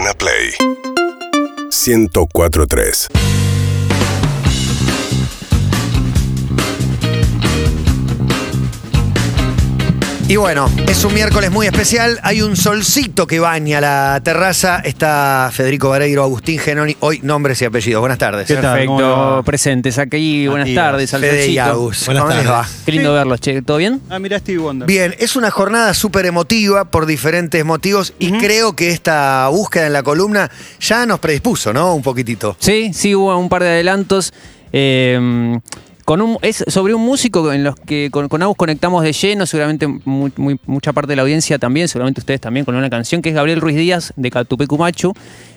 Urbana Play 1043 Y bueno, es un miércoles muy especial. Hay un solcito que baña la terraza. Está Federico Vareiro, Agustín Genoni. Hoy nombres y apellidos. Buenas tardes. ¿Qué tal? ¿Cómo le Perfecto, presentes aquí. Buenas Matías. tardes, Fede y. Agus. Buenas ¿Cómo les va? tardes. Qué lindo verlos, che. ¿Todo bien? Ah, mira Stevie Wonder. Bien, es una jornada súper emotiva por diferentes motivos y creo que esta búsqueda en la columna ya nos predispuso, ¿no? Un poquitito. Sí, sí, hubo un par de adelantos. eh, con un, es sobre un músico en los que con, con conectamos de lleno, seguramente mucha parte de la audiencia también, seguramente ustedes también, con una canción que es Gabriel Ruiz Díaz de Catupecu Machu.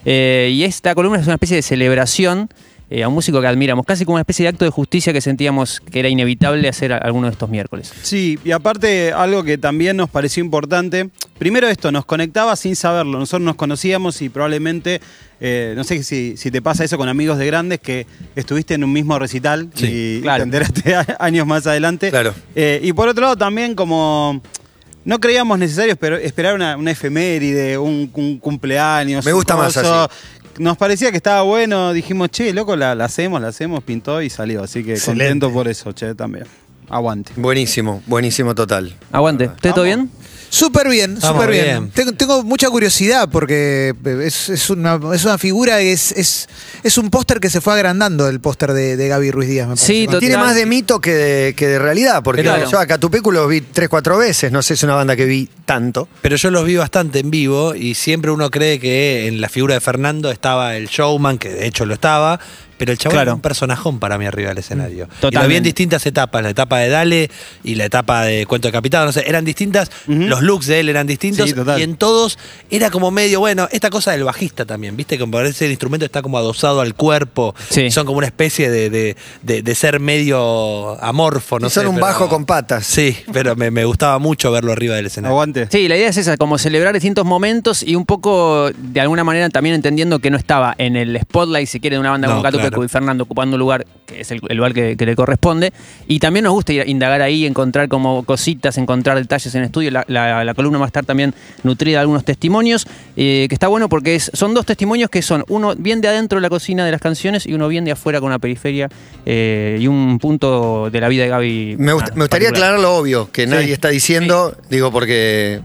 Eh, y esta columna es una especie de celebración eh, a un músico que admiramos, casi como una especie de acto de justicia que sentíamos que era inevitable hacer alguno de estos miércoles. Sí, y aparte algo que también nos pareció importante. Primero esto, nos conectaba sin saberlo. Nosotros nos conocíamos y probablemente, eh, no sé si, si te pasa eso con amigos de grandes, que estuviste en un mismo recital y, y claro. te enteraste a- años más adelante. Claro. Eh, y por otro lado también como... No creíamos necesario esper- esperar una, una efeméride, un, un cumpleaños. Me gusta más así. Nos parecía que estaba bueno, dijimos, che, loco, la, la hacemos, la hacemos, pintó y salió. Así que Excelente. contento por eso, che, también. Aguante. Buenísimo, buenísimo total. Aguante. ¿Ustedes todo bien? Súper bien, súper bien. bien. Tengo, tengo mucha curiosidad porque es, es una, es una figura, es, es, es un póster que se fue agrandando, el póster de, de Gaby Ruiz Díaz, me parece. Sí, total. tiene más de mito que de, que de realidad, porque Claro. yo a Catupecu los vi tres, cuatro veces. No sé, si es una banda que vi tanto. Pero yo los vi bastante en vivo y siempre uno cree que en la figura de Fernando estaba el showman, que de hecho lo estaba, pero el chabón Claro. era un personajón para mí arriba del escenario. Y lo vi Totalmente. en distintas etapas, la etapa de Dale y la etapa de Cuento de Capitán, no sé, eran distintas, los looks de él eran distintos Sí, total. y en todos era como medio, bueno, esta cosa del bajista también, viste, como parece el instrumento está como adosado al cuerpo, Sí. son como una especie de, de- de- de ser medio amorfo, no Y son sé, un pero- bajo con patas. Sí, pero me, me gustaba mucho verlo arriba del escenario. Aguante. Sí, la idea es esa, como celebrar distintos momentos y un poco, de alguna manera, también entendiendo que no estaba en el spotlight, si quiere, de una banda No, como Catupecu claro. y Fernando ocupando un lugar que es el, el lugar que, que le corresponde. Y también nos gusta ir a indagar ahí, encontrar como cositas, encontrar detalles en estudio. La, la- la columna va a estar también nutrida de algunos testimonios, eh, que está bueno porque es- son dos testimonios que son uno bien de adentro de la cocina de las canciones y uno bien de afuera con la periferia eh, y un punto de la vida de Gaby. Me, gust- ah, me gustaría particular. aclarar lo obvio, que nadie está diciendo, digo, porque.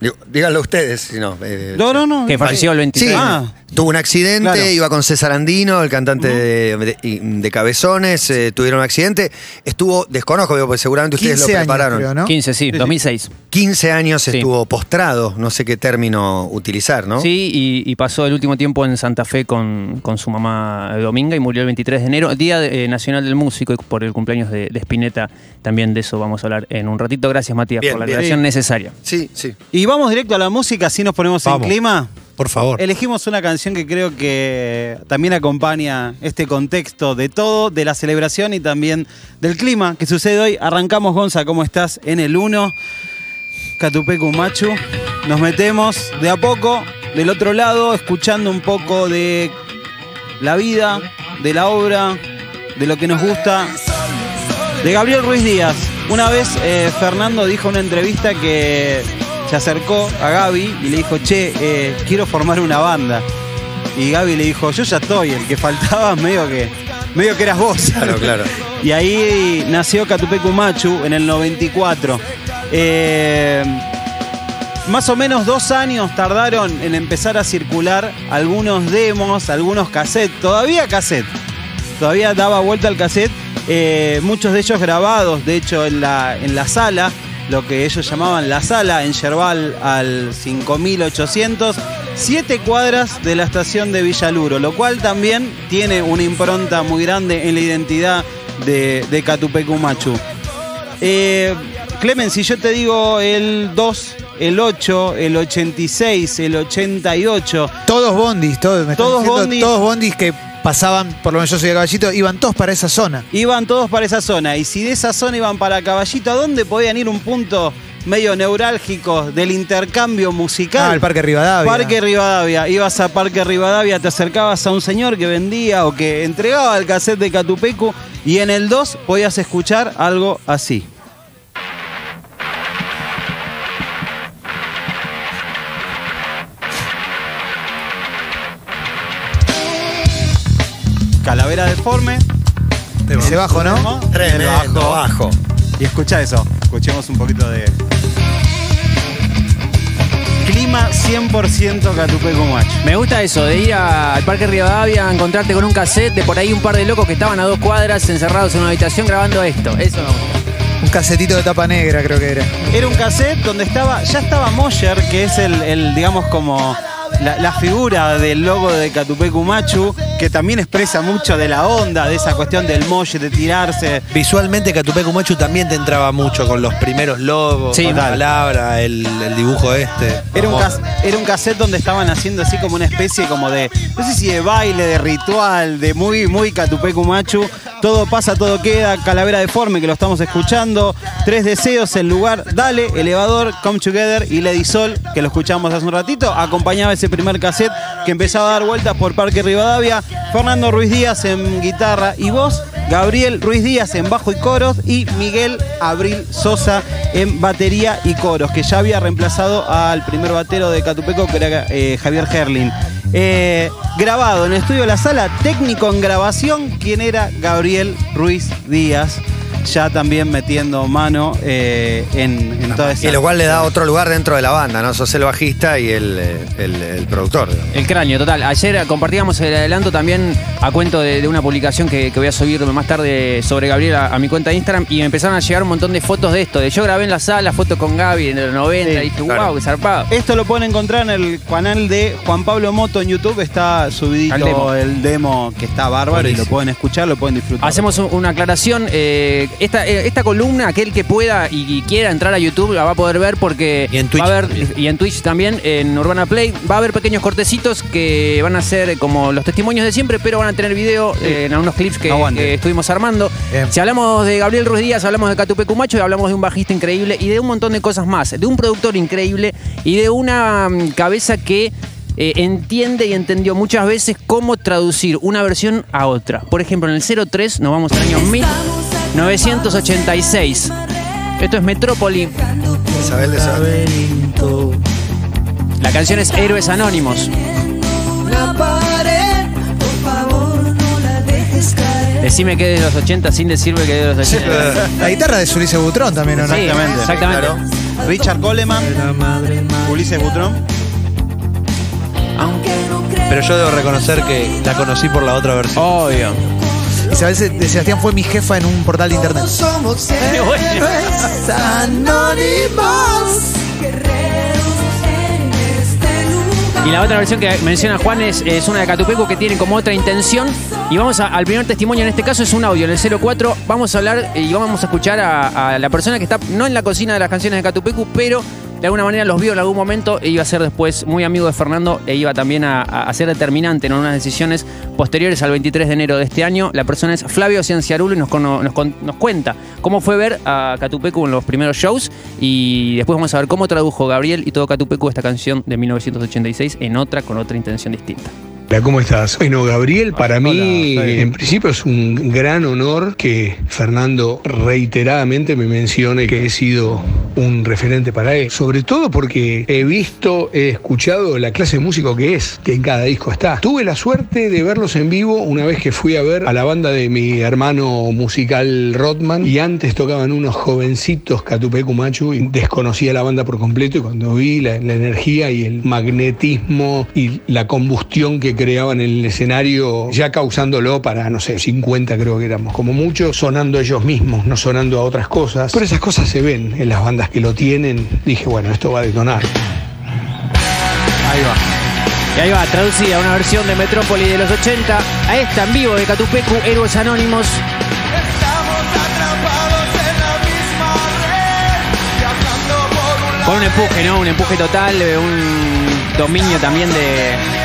digo, díganlo ustedes, si no. eh, No, no, no. Que falleció el 23. Sí, Ah. Tuvo un accidente, Claro. iba con César Andino, el cantante de, de- y- de Cabezones, eh, tuvieron un accidente. Estuvo, desconozco, digo, porque seguramente ustedes 15 lo años, prepararon. creo, ¿no? 15, sí, 2006. 15 años Sí. estuvo postrado, no sé qué término utilizar, ¿no? Sí, y, y pasó el último tiempo en Santa Fe con, con su mamá Dominga y murió el 23 de enero, Día de- eh, Nacional del Músico, y por el cumpleaños de, de Spinetta. También de eso vamos a hablar en un ratito. Gracias, Matías, Bien, por la bien. aclaración necesaria. Sí, sí. Y vamos directo a la música, así nos ponemos Vamos. en clima. Por favor. Elegimos una canción que creo que también acompaña este contexto de todo, de la celebración y también del clima que sucede hoy. Arrancamos, Gonza, ¿cómo estás? En el 1, Catupecu Machu. Nos metemos de a poco del otro lado, escuchando un poco de la vida, de la obra, de lo que nos gusta. De Gabriel Ruiz Díaz. Una vez eh, Fernando dijo en una entrevista que se acercó a Gaby y le dijo, che, eh, quiero formar una banda. Y Gaby le dijo, yo ya estoy, el que faltaba medio que, medio que eras vos. Claro, claro. Y ahí nació Catupecu Machu en el 94. Eh, más o menos dos años tardaron en empezar a circular algunos demos, algunos cassettes, todavía cassette, todavía daba vuelta al cassette, eh, muchos de ellos grabados, de hecho, en la, en la sala, lo que ellos llamaban la sala, en Yerbal al 5800, siete cuadras de la estación de Villaluro, lo cual también tiene una impronta muy grande en la identidad de, de Catupecu Machu. Eh, Clemen, si yo te digo el 2, el 8, el 86, el 88, Todos bondis, todos, me Todos bondis. todos bondis que pasaban, por lo menos yo soy de caballito, iban todos para esa zona. iban todos para esa zona. Y si de esa zona iban para Caballito, ¿a dónde podían ir un punto medio neurálgico del intercambio musical? Ah, el Parque Rivadavia. Parque Rivadavia. Ibas a Parque Rivadavia, te acercabas a un señor que vendía o que entregaba el cassette de Catupecu y en el 2 podías escuchar algo así. Deforme. Ese bajo, ¿no? Tremendo Bajo. bajo. Y escucha eso, escuchemos un poquito de. Clima 100% Catupecu Macho. Me gusta eso, de ir a- al Parque Rivadavia a encontrarte con un cassette de por ahí un par de locos que estaban a dos cuadras encerrados en una habitación grabando esto. Eso me gusta. Un casetito de tapa negra, creo que era. Era un cassette donde estaba, ya estaba Moyer, que es el, el, digamos, como la, la figura del logo de Catupecu Machu, que también expresa mucho de la onda, de esa cuestión del Moyer, de tirarse. Visualmente Catupecu Machu también te entraba mucho con los primeros logos, Sí, la palabra, el, el dibujo este. Era un, cas- era un cassette donde estaban haciendo así como una especie como de, no sé si de baile, de ritual, de muy, muy Catupecu Machu. Todo pasa, todo queda, Calavera Deforme, que lo estamos escuchando. Tres deseos, el lugar, Dale, Elevador, Come Together y Lady Sol, que lo escuchamos hace un ratito. Acompañaba ese primer cassette que empezaba a dar vueltas por Parque Rivadavia. Fernando Ruiz Díaz en guitarra y voz. Gabriel Ruiz Díaz en bajo y coros y Miguel Abril Sosa en batería y coros, que ya había reemplazado al primer batero de Catupeco, que era eh, Javier Herlin. Eh, grabado en el estudio de la sala, técnico en grabación, quien era Gabriel Ruiz Díaz, ya también metiendo mano eh, en, en toda esa. Y lo cual le da otro lugar dentro de la banda, ¿no? Sos el bajista y el, eh, el- el productor. digamos. El cráneo, total. Ayer compartíamos el adelanto también a cuento de, de una publicación que, que voy a subir más tarde sobre Gabriel a, a mi cuenta de Instagram y me empezaron a llegar un montón de fotos de esto. De yo grabé en la sala fotos con Gaby en los 90 Sí, y dije, claro. wow, qué zarpado. Esto lo pueden encontrar en el canal de Juan Pablo Moto en YouTube. Está subidito Al demo. el demo que está bárbaro y lo pueden escuchar, lo pueden disfrutar. Hacemos un- una aclaración. eh, esta, eh, esta columna, aquel que pueda y, y quiera entrar a YouTube la va a poder ver porque Y en Twitch va a haber, y en Twitch también, en Urbana Play, va a haber pequeños cortecitos que van a ser como los testimonios de siempre, pero van a tener video eh, en algunos clips que, estuvimos armando. Bien. Si hablamos de Gabriel Ruiz Díaz, hablamos de Catupe Cumacho y hablamos de un bajista increíble y de un montón de cosas más, de un productor increíble y de una mm, cabeza que eh, entiende y entendió muchas veces cómo traducir una versión a otra. Por ejemplo, en el 03 nos vamos al año 1986. Esto es Metrópoli. Isabel de Isabel. La canción es Héroes Anónimos. Decime que es de los 80 sin decirme que es de los 80. La guitarra de Ulises Butrón también, ¿o no? Sí, Exactamente. exactamente. Richard Coleman, Ulises Butrón. Pero yo debo reconocer que la conocí por la otra versión. Obvio. Isabel de Sebastián fue mi jefa en un portal de internet. Y la otra versión que menciona Juan es, es una de Catupecu que tiene como otra intención. Y vamos a- al primer testimonio, en este caso es un audio, en el 04. Vamos a hablar y vamos a escuchar a, a la persona que está no en la cocina de las canciones de Catupecu, pero de alguna manera los vio en algún momento e iba a ser después muy amigo de Fernando e iba también a, a ser determinante en unas decisiones posteriores al 23 de enero de este año. La persona es Flavio Cienciarulo y nos, nos, nos cuenta cómo fue ver a Catupecu en los primeros shows y después vamos a ver cómo tradujo Gabriel y todo Catupecu esta canción de 1986 en otra con otra intención distinta. Hola, ¿cómo estás? Bueno, Gabriel, para mí, en principio es un gran honor que Fernando reiteradamente me mencione que he sido un referente para él. Sobre todo porque he visto, he escuchado la clase de músico que es, que en cada disco está. Tuve la suerte de verlos en vivo una vez que fui a ver a la banda de mi hermano musical Rodman y antes tocaban unos jovencitos Catupecu Machu y desconocía la banda por completo y cuando vi la, la energía y el magnetismo y la combustión que creaban en el escenario, ya causándolo para, no sé, 50 creo que éramos, como mucho, sonando ellos mismos, no sonando a otras cosas. Pero esas cosas se ven en las bandas que lo tienen. Dije, bueno, esto va a detonar. Ahí va. Y ahí va, traducida una versión de Metrópoli de los 80 a esta en vivo de Catupecu, Héroes Anónimos. Con un empuje, ¿no? Un empuje total, eh, un dominio también de.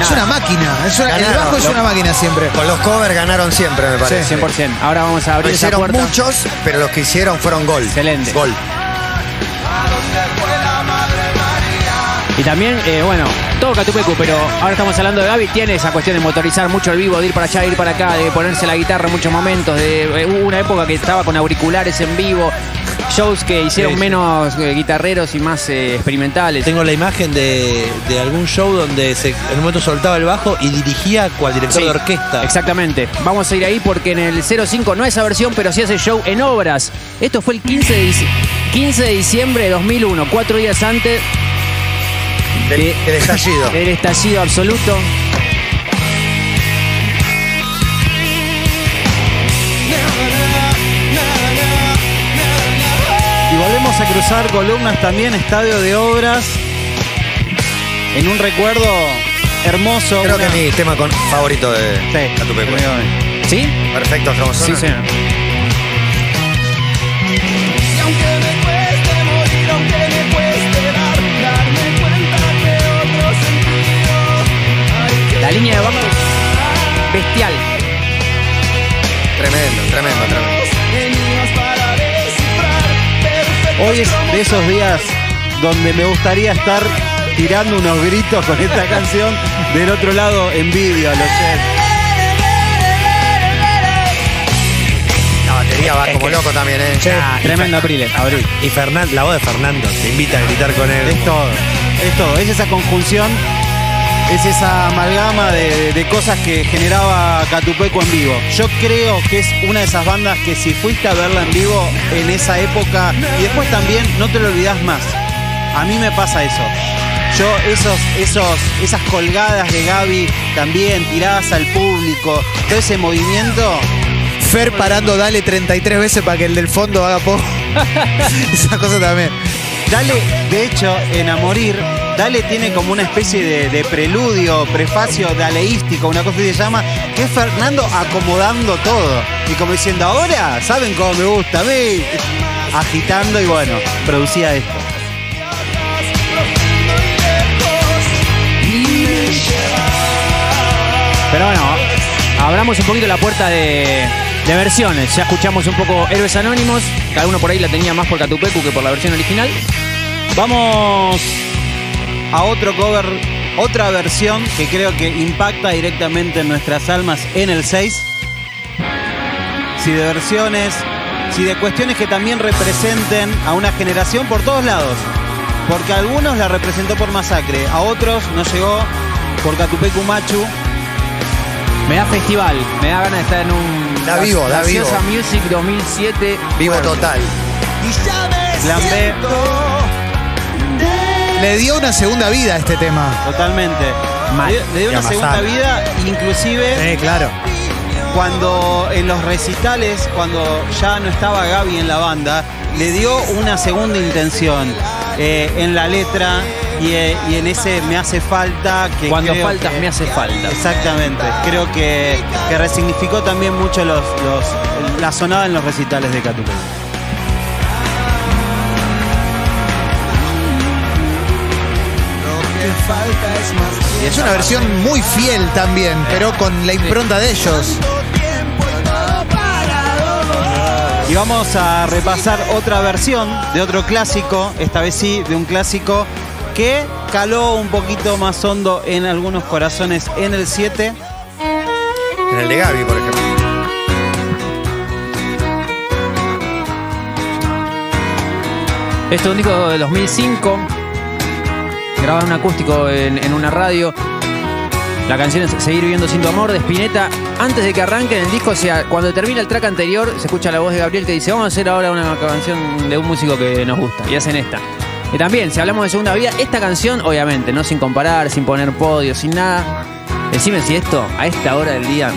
Es una máquina. es una- el bajo es lo- una máquina siempre. Con los covers ganaron siempre, me parece. 100%. Ahora vamos a abrir esa hicieron puerta. muchos, pero los que hicieron fueron gol. Excelente. Gol. Y también, eh, bueno, todo Catupecu, pero ahora estamos hablando de Gaby, tiene esa cuestión de motorizar mucho el vivo, de ir para allá, de ir para acá, de ponerse la guitarra en muchos momentos, de eh, hubo una época que estaba con auriculares en vivo. Shows que hicieron Sí, sí. menos eh, guitarreros y más eh, experimentales. Tengo la imagen de, de algún show donde se, en un momento soltaba el bajo y dirigía cual director Sí, de orquesta. Exactamente. Vamos a ir ahí porque en el 05 no esa versión, pero sí hace show en obras. Esto fue el 15 de, dic- 15 de diciembre de 2001, cuatro días antes Del, de- del estallido. del estallido absoluto. Volvemos a cruzar columnas también, estadio de obras. En un recuerdo hermoso. Creo una- que es mi tema con, favorito de Sí. ¿Sí? Perfecto, como Sí, señor. La línea de bajo bestial. Tremendo, tremendo, tremendo. Hoy es de esos días donde me gustaría estar tirando unos gritos con esta canción. Del otro lado, envidia, lo sé. La batería va como loco también, ¿eh? Ah, Tremendo Apriles. Abril. Y Fernan- la voz de Fernando te invita a gritar con él. Es todo, es todo. Es esa conjunción, es esa amalgama de, de cosas que generaba Catupeco en vivo. Yo creo que es una de esas bandas que si fuiste a verla en vivo en esa época y después también no te lo olvidás más. A mí me pasa eso. Yo esos, esos, esas colgadas de Gaby también tiradas al público, todo ese movimiento. Fer parando Dale 33 veces para que el del fondo haga poco. Esa cosa también. Dale, de hecho, en A Dale tiene como una especie de, de preludio, prefacio daleístico, una cosa que se llama, que es Fernando acomodando todo. Y como diciendo, ahora, ¿saben cómo me gusta a mí? Agitando y bueno, producía esto. Pero bueno, abramos un poquito la puerta de, de versiones. Ya escuchamos un poco Héroes Anónimos. Cada uno por ahí la tenía más por Catupecu que por la versión original. Vamos a otro cover, otra versión que creo que impacta directamente en nuestras almas en el 6. Si de versiones, si de cuestiones que también representen a una generación por todos lados. Porque a algunos la representó por Masacre, a otros nos llegó por Catupecu Machu. Me da festival, me da ganas de estar en un. Da vivo, da vivo. Gaseosa Music 2007. Vivo total. Plan B, Le dio una segunda vida a este tema. totalmente. Mal. Le, le dio Y una segunda vida, inclusive Sí, claro. cuando en los recitales, cuando ya no estaba Gaby en la banda, le dio una segunda intención eh, en la letra y, eh, y en ese me hace falta que Cuando faltas, que- me hace falta. Exactamente. Creo que, que resignificó también mucho los, los- la sonada en los recitales de Catupecu. Y es una versión muy fiel también, pero con la impronta de ellos. Y vamos a repasar otra versión de otro clásico, esta vez sí, de un clásico que caló un poquito más hondo en algunos corazones en el 7. En el de Gaby, por ejemplo. Esto es un disco de 2005. Grabado en un acústico en, en una radio. La canción es Seguir viviendo sin tu amor de Spinetta. Antes de que arranque en el disco, o sea, cuando termina el track anterior, se escucha la voz de Gabriel que dice: Vamos a hacer ahora una canción de un músico que nos gusta. Y hacen esta. Y también, si hablamos de segunda vida, esta canción, obviamente, no sin comparar, sin poner podio, sin nada. Decime si esto, a esta hora del día,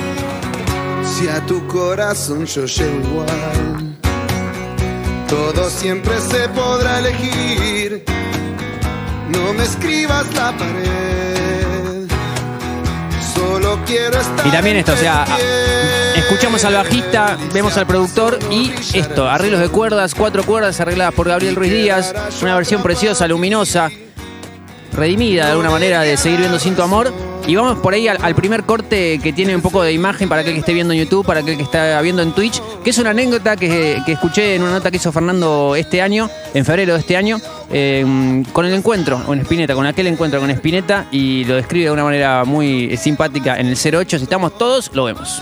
Si a tu corazón yo llego igual, todo siempre se podrá elegir. No me escribas la pared. Y también esto, o sea, escuchamos al bajista, vemos al productor y esto, arreglos de cuerdas, cuatro cuerdas arregladas por Gabriel Ruiz Díaz, una versión preciosa, luminosa, redimida de alguna manera de seguir viendo Sin tu amor. Y vamos por ahí al, primer corte que tiene un poco de imagen para aquel que esté viendo en YouTube, para aquel que está viendo en Twitch, que es una anécdota que, que escuché en una nota que hizo Fernando este año, en febrero de este año, eh, con el encuentro con Spinetta, con aquel encuentro con Spinetta, y lo describe de una manera muy simpática en el 08. Si estamos todos, lo vemos.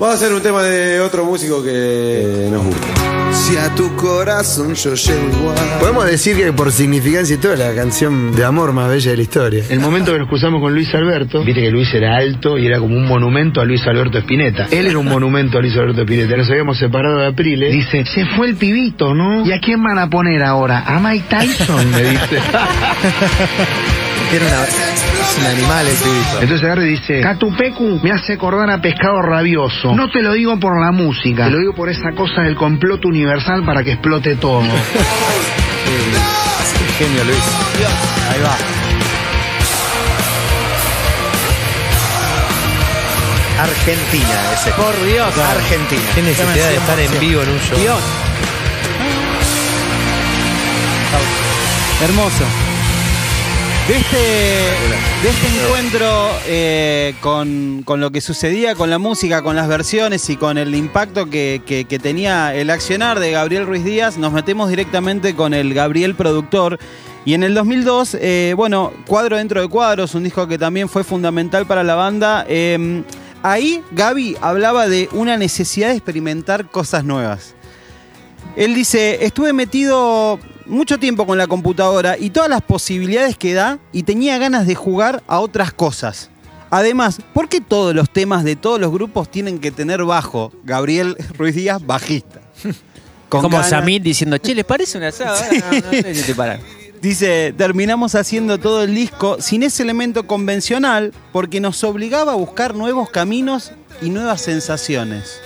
Vamos a hacer un tema de otro músico que nos gusta. Si a tu corazón yo llego igual. Podemos decir que por significancia y todo la canción de amor más bella de la historia. El momento que nos cruzamos con Luis Alberto, viste que Luis era alto y era como un monumento a Luis Alberto Spinetta. Él era un monumento a Luis Alberto Spinetta. Nos habíamos separado de Apriles. Dice, se fue el pibito, ¿no? ¿Y a quién van a poner ahora? A Mike Tyson, me dice. Tiene una, es un animal el pibito. Entonces agarra y dice, Catupecu me hace acordar a pescado rabioso. No te lo digo por la música, te lo digo por esa cosa del complot universal para que explote todo. Genio Luis. Ahí va. Argentina ese. Por Dios. Argentina. Qué necesidad de estar en vivo en un show. Dios. Hermoso. De este, de este encuentro eh, con, con lo que sucedía con la música, con las versiones y con el impacto que, que- tenía el accionar de Gabriel Ruiz Díaz, nos metemos directamente con el Gabriel productor. Y en el 2002, eh, bueno, Cuadro dentro de Cuadros, un disco que también fue fundamental para la banda. eh, ahí Gaby hablaba de una necesidad de experimentar cosas nuevas. Él dice, estuve metido mucho tiempo con la computadora y todas las posibilidades que da y tenía ganas de jugar a otras cosas. Además, ¿por qué todos los temas de todos los grupos tienen que tener bajo? Gabriel Ruiz Díaz, bajista. Con Como ganas- Samir diciendo, che, ¿les parece un asado? No, no sé si te paran. Dice, terminamos haciendo todo el disco sin ese elemento convencional porque nos obligaba a buscar nuevos caminos y nuevas sensaciones.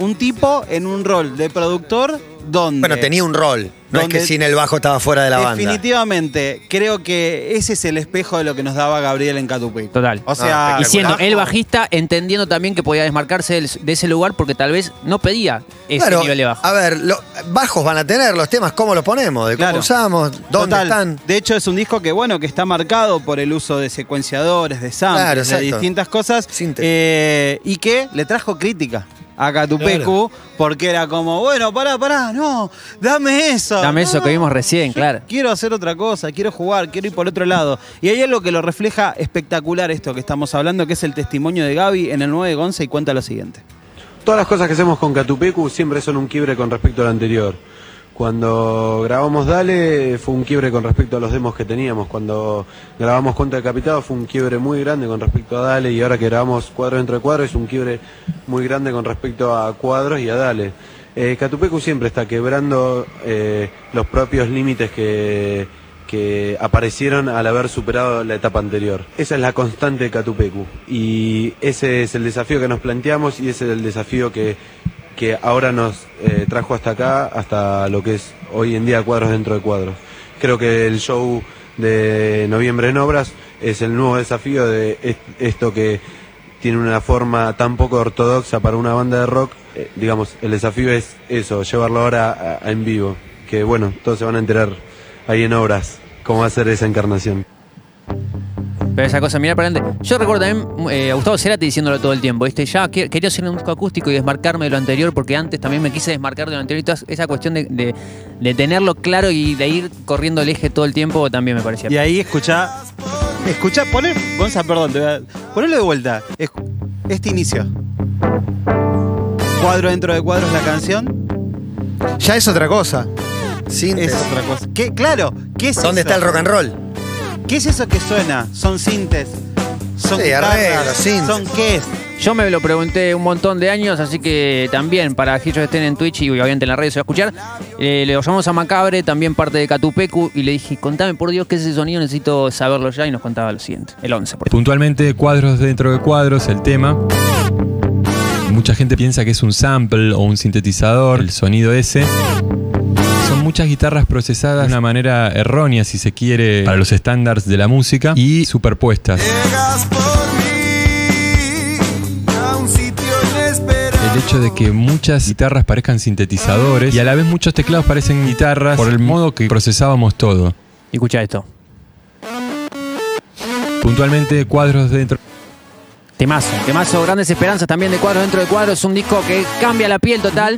Un tipo en un rol de productor donde... Bueno, tenía un rol. No es Donde- que sin el bajo estaba fuera de la banda. Definitivamente, creo que ese es el espejo de lo que nos daba Gabriel en Catupecu. Total. O sea, Ah, Y siendo el bajista, entendiendo también que podía desmarcarse del- de ese lugar porque tal vez no pedía ese Claro, nivel de bajo. A ver, lo- bajos van a tener los temas, cómo los ponemos, de cómo Claro. usamos, dónde Total. están. De hecho, es un disco que, bueno, que está marcado por el uso de secuenciadores, de samples, Claro, de exacto. distintas cosas. Síntesis. eh, y que le trajo crítica a Catupecu porque era como, bueno, pará, pará, no, dame eso. Dame No, eso que vimos recién, claro. Quiero hacer otra cosa, quiero jugar, quiero ir por otro lado. Y hay algo que lo refleja espectacular esto que estamos hablando, que es el testimonio de Gaby en el 9 Gonza y cuenta lo siguiente. Todas las cosas que hacemos con Catupecu siempre son un quiebre con respecto al anterior. Cuando grabamos Dale fue un quiebre con respecto a los demos que teníamos. Cuando grabamos Cuenta Decapitado fue un quiebre muy grande con respecto a Dale. Y ahora que grabamos Cuadro dentro de Cuadro es un quiebre muy grande con respecto a Cuadros y a Dale. Eh, Catupecu siempre está quebrando eh, los propios límites que, que aparecieron al haber superado la etapa anterior. Esa es la constante de Catupecu. Y ese es el desafío que nos planteamos y ese es el desafío que, que ahora nos eh, trajo hasta acá, hasta lo que es hoy en día cuadros dentro de cuadros. Creo que el show de noviembre en obras es el nuevo desafío de est- esto que tiene una forma tan poco ortodoxa para una banda de rock. Eh, digamos, el desafío es eso, llevarlo ahora a en vivo. Que bueno, todos se van a enterar ahí en obras cómo va a ser esa encarnación. Pero esa cosa, mira para adelante. Yo recuerdo también eh, a Gustavo Cerati diciéndolo todo el tiempo. ¿viste? Ya que- quería hacer un disco acústico y desmarcarme de lo anterior, porque antes también me quise desmarcar de lo anterior. Y toda esa cuestión de, de- de tenerlo claro y de ir corriendo el eje todo el tiempo también me parecía. Y ahí escuchá, escuchá, poné, Gonza, perdón, te voy a- ponelo de vuelta. Este inicio. Cuadro dentro de cuadros la canción Ya es otra cosa. Sintes. es otra cosa. ¿Qué, claro, ¿qué es ¿Dónde eso? está el rock and roll? ¿Qué es eso que suena? ¿Son sintes? ¿Son Sí, guitarras? arreglos, sintes. ¿Son qué es? Yo me lo pregunté un montón de años, así que también para que ellos estén en Twitch y obviamente en las redes se va a escuchar. eh, le llamamos a Macabre, también parte de Catupecu, y le dije, contame por Dios qué es ese sonido, necesito saberlo ya, y nos contaba lo siguiente. El 11, por ejemplo. Puntualmente, cuadros dentro de cuadros, el tema. Mucha gente piensa que es un sample o un sintetizador, el sonido ese. Son muchas guitarras procesadas de una manera errónea, si se quiere, para los estándares de la música y superpuestas. Llegas por mí a un sitio inesperado. El hecho de que muchas guitarras parezcan sintetizadores y a la vez muchos teclados parecen guitarras por el modo que procesábamos todo. Escucha esto. Puntualmente, cuadros dentro. Temazo, temazo, grandes esperanzas también de cuadros dentro de cuadros. Un disco que cambia la piel total.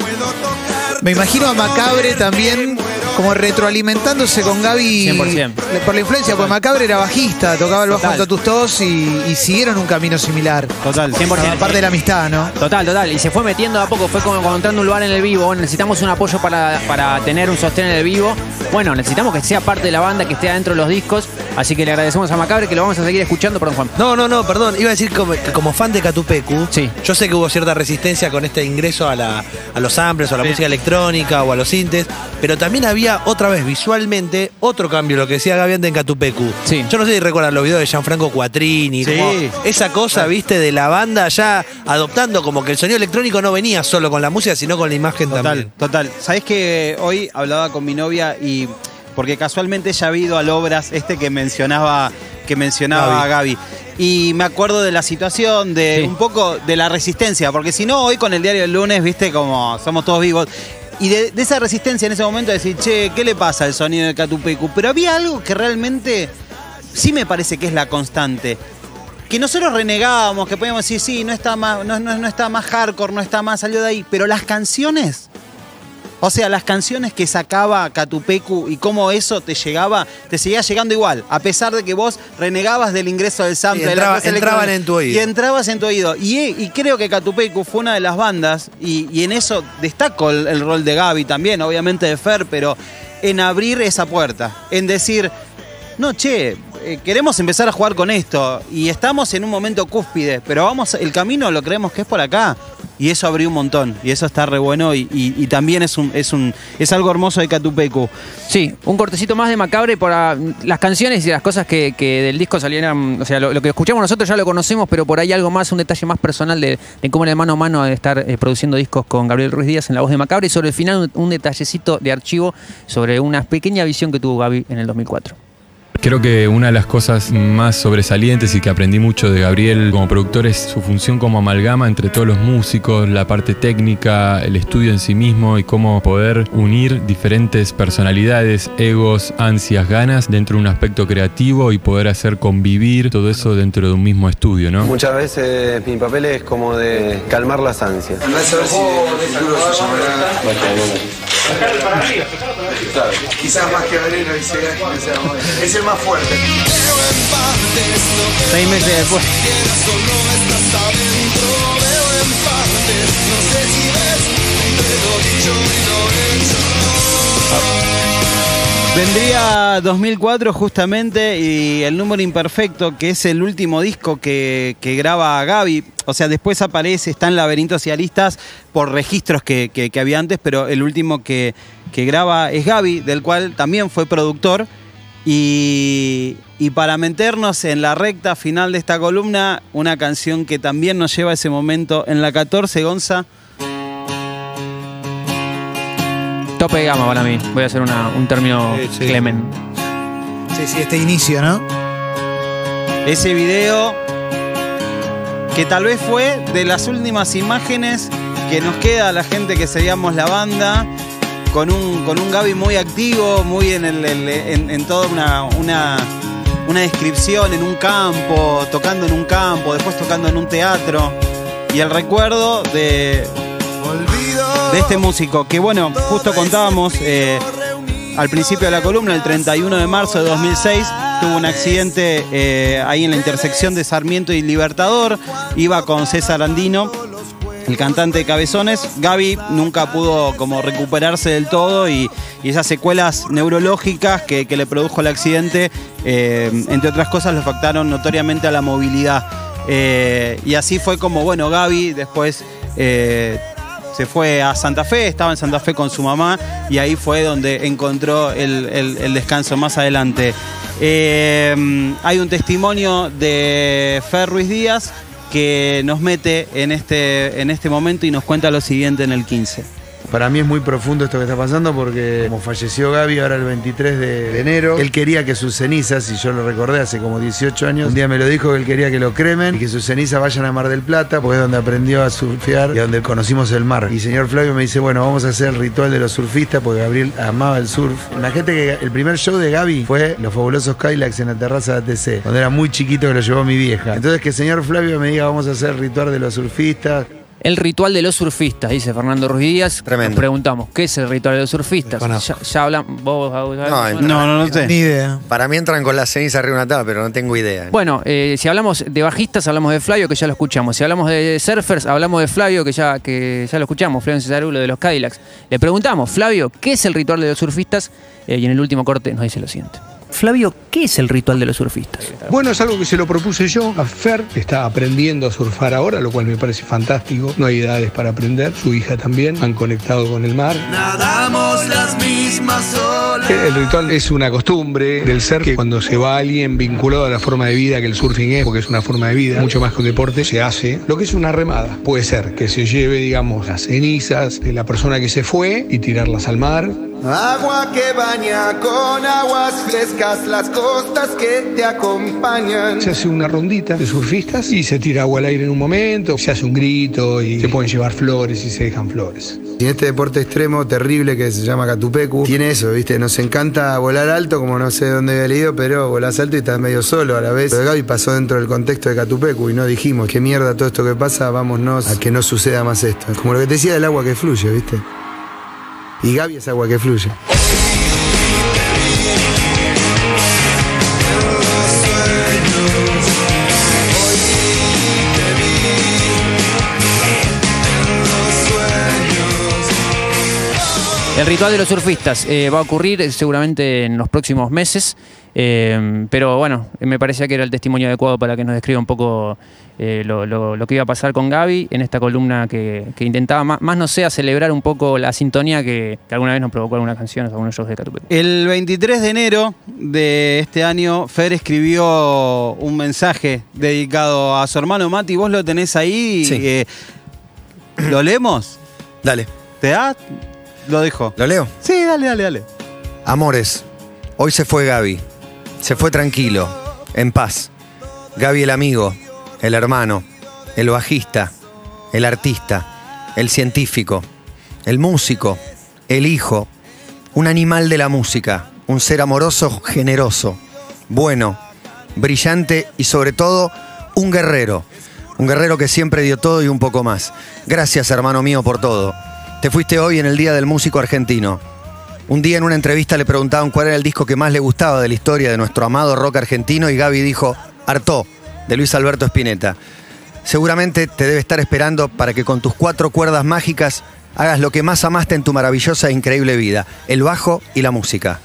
Me imagino a Macabre también como retroalimentándose con Gaby 100%. por la influencia, porque Macabre era bajista, tocaba el bajo Total. junto a tus tos y, y siguieron un camino similar. Total, 100%. Aparte de la amistad, ¿no? Total, total. Y se fue metiendo de a poco, fue como encontrando un lugar en el vivo. Necesitamos un apoyo para, para tener un sostén en el vivo. Bueno, necesitamos que sea parte de la banda, que esté adentro de los discos. Así que le agradecemos a Macabre que lo vamos a seguir escuchando, perdón, Juan. No, no, no, perdón. Iba a decir como fan de Catupecu, Sí. yo sé que hubo cierta resistencia con este ingreso a, la, a los samples o a la música electrónica o a los sintes, pero también había otra vez visualmente otro cambio, lo que decía Gaby antes en Catupecu. Sí. Yo no sé si recuerdan los videos de Gianfranco Quattrini, Sí. como esa cosa, viste, de la banda ya adoptando como que el sonido electrónico no venía solo con la música, sino con la imagen Total, también. total. Sabes que hoy hablaba con mi novia y porque casualmente ella ha ido al obras este que mencionaba que mencionaba Gaby. Y me acuerdo de la situación, de Sí. un poco de la resistencia, porque si no, hoy con el diario del lunes, viste, como somos todos vivos. Y de, esa resistencia en ese momento de decir, che, ¿qué le pasa al sonido de Catupecu? Pero había algo que realmente sí me parece que es la constante. Que nosotros renegábamos, que podíamos decir, sí, no está más, no, no- no está más hardcore, no está más, salió de ahí. Pero las canciones, o sea, las canciones que sacaba Catupecu y cómo eso te llegaba, te seguía llegando igual, a pesar de que vos renegabas del ingreso del sample. Y de entraba- entraban en tu oído. Y entrabas en tu oído. Y, y creo que Catupecu fue una de las bandas, y, y en eso destaco el, el rol de Gaby también, obviamente de Fer, pero en abrir esa puerta, en decir, no, che, eh, queremos empezar a jugar con esto y estamos en un momento cúspide, pero vamos, el camino lo creemos que es por acá. Y eso abrió un montón, y eso está re bueno, y, y- también es un, es un, es algo hermoso de Catupecu. Sí, un cortecito más de Macabre para las canciones y las cosas que, que del disco salieran. O sea, lo, que escuchamos nosotros ya lo conocemos, pero por ahí algo más, un detalle más personal de, de cómo era de mano a mano de estar eh, produciendo discos con Gabriel Ruiz Díaz en la voz de Macabre. Y sobre el final, un, un detallecito de archivo sobre una pequeña visión que tuvo Gaby en el 2004. Creo que una de las cosas más sobresalientes y que aprendí mucho de Gabriel como productor es su función como amalgama entre todos los músicos, la parte técnica, el estudio en sí mismo y cómo poder unir diferentes personalidades, egos, ansias, ganas dentro de un aspecto creativo y poder hacer convivir todo eso dentro de un mismo estudio, ¿no? Muchas veces mi papel es como de calmar las ansias. Andá quizás más que Gabriel hoy sea, es el más fuerte. Seis meses después. Vendría 2004 justamente y el número imperfecto, que es el último disco que, graba Gaby. O sea, después aparece, está en Laberintos y Aristas por registros que, había antes, pero el último que, que graba es Gaby, del cual también fue productor. Y, y para meternos en la recta final de esta columna, una canción que también nos lleva a ese momento en la 14, Gonza. Tope de gama para mí. Voy a hacer una- un término Sí, sí. Clemen. Sí, sí, este inicio, ¿no? Ese video que tal vez fue de las últimas imágenes que nos queda a la gente que seguíamos la banda, con un, con un Gaby muy activo, muy en, el, el- en, en toda una, una, una descripción en un campo, tocando en un campo, después tocando en un teatro. Y el recuerdo de, este músico, que bueno, justo contábamos eh, al principio de la columna, el 31 de marzo de 2006, tuvo un accidente eh, ahí en la intersección de Sarmiento y Libertador, iba con César Andino, el cantante de Cabezones. Gaby nunca pudo como recuperarse del todo y, esas secuelas neurológicas que, le produjo el accidente, eh, entre otras cosas, lo afectaron notoriamente a la movilidad. Y así fue como, bueno, Gaby después se fue a Santa Fe, estaba en Santa Fe con su mamá y ahí fue donde encontró el, el- descanso más adelante. Eh, hay un testimonio de Fer Ruiz Díaz que nos mete en este, en este momento y nos cuenta lo siguiente en el 15. Para mí es muy profundo esto que está pasando porque como falleció Gaby ahora el 23 de, enero, él quería que sus cenizas, y yo lo recordé hace como 18 años, un día me lo dijo que él quería que lo cremen y que sus cenizas vayan a Mar del Plata porque es donde aprendió a surfear y donde conocimos el mar. Y señor Flavio me dice, bueno, vamos a hacer el ritual de los surfistas porque Gabriel amaba el surf. Imagínate que el primer show de Gaby fue Los Fabulosos Kylax en la terraza de ATC, donde era muy chiquito que lo llevó mi vieja. Entonces que el señor Flavio me diga, vamos a hacer el ritual de los surfistas. El ritual de los surfistas, dice Fernando Ruiz Díaz. Tremendo. Nos preguntamos, ¿qué es el ritual de los surfistas? Ya, ya hablamos. Vos, vos- No, bueno, No, no, no sé. Ni idea. Para mí entran con la ceniza arriba de una tabla, pero no tengo idea. Bueno, eh, si hablamos de bajistas, hablamos de Flavio, que ya lo escuchamos. Si hablamos de surfers, hablamos de Flavio, que ya, que ya lo escuchamos, Flavio Cesarulo de los Cadillacs. Le preguntamos, Flavio, ¿qué es el ritual de los surfistas? Eh, y en el último corte nos dice lo siguiente. Flavio, ¿qué es el ritual de los surfistas? Bueno, es algo que se lo propuse yo a Fer, que está aprendiendo a surfar ahora, lo cual me parece fantástico. No hay edades para aprender, su hija también, han conectado con el mar. Nadamos las mismas olas. El ritual es una costumbre del ser que cuando se va alguien vinculado a la forma de vida que el surfing es, porque es una forma de vida, mucho más que un deporte, se hace lo que es una remada. Puede ser que se lleve, digamos, las cenizas de la persona que se fue y tirarlas al mar. Agua que baña con aguas frescas las costas que te acompañan. Se hace una rondita de surfistas y se tira agua al aire en un momento, se hace un grito y se pueden llevar flores y se dejan flores. Y este deporte extremo terrible que se llama Catupecu, tiene eso, ¿viste? Nos encanta volar alto, como no sé dónde había leído, pero volás alto y estás medio solo a la vez. Lo de Gaby pasó dentro del contexto de Catupecu y no dijimos, qué mierda todo esto que pasa, vámonos a que no suceda más esto. Como lo que te decía del agua que fluye, ¿viste? Y Gaby es agua que fluye. El ritual de los surfistas eh, va a ocurrir seguramente en los próximos meses, eh, pero bueno, me parecía que era el testimonio adecuado para que nos describa un poco eh, lo, lo- lo que iba a pasar con Gaby en esta columna que, que intentaba más, más, no sé, a celebrar un poco la sintonía que, que alguna vez nos provocó alguna canción o algunos shows de Catupecu. El 23 de enero de este año, Fer escribió un mensaje dedicado a su hermano Mati. ¿Vos lo tenés ahí? Sí. Eh, ¿Lo leemos? Dale, ¿Te da? Lo dejo. ¿lo leo? Sí, dale, dale, dale. Amores, hoy se fue Gaby. Se fue tranquilo, en paz. Gaby el amigo, el hermano, el bajista, el artista, el científico, el músico, el hijo, un animal de la música, un ser amoroso, generoso, bueno, brillante y sobre todo un guerrero. Un guerrero que siempre dio todo y un poco más. Gracias, hermano mío, por todo. Te fuiste hoy en el Día del Músico Argentino. Un día en una entrevista le preguntaban cuál era el disco que más le gustaba de la historia de nuestro amado rock argentino y Gaby dijo Artó, de Luis Alberto Spinetta. Seguramente te debe estar esperando para que con tus cuatro cuerdas mágicas hagas lo que más amaste en tu maravillosa e increíble vida, el bajo y la música.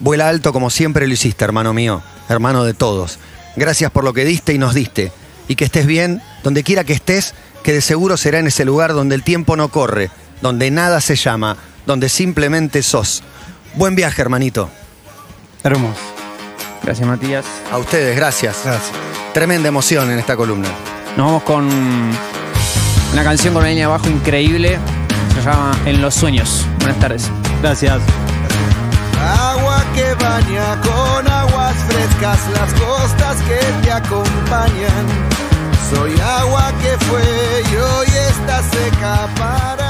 Vuela alto como siempre lo hiciste, hermano mío, hermano de todos. Gracias por lo que diste y nos diste. Y que estés bien, donde quiera que estés, que de seguro será en ese lugar donde el tiempo no corre, donde nada se llama, donde simplemente sos. Buen viaje, hermanito. Hermoso. Gracias, Matías. A ustedes, gracias. Gracias. Tremenda emoción en esta columna. Nos vamos con una canción con una línea de abajo increíble. Se llama En los sueños. Buenas tardes. Gracias. Agua que baña con aguas frescas las costas que te acompañan. Soy agua que fue y hoy está seca para.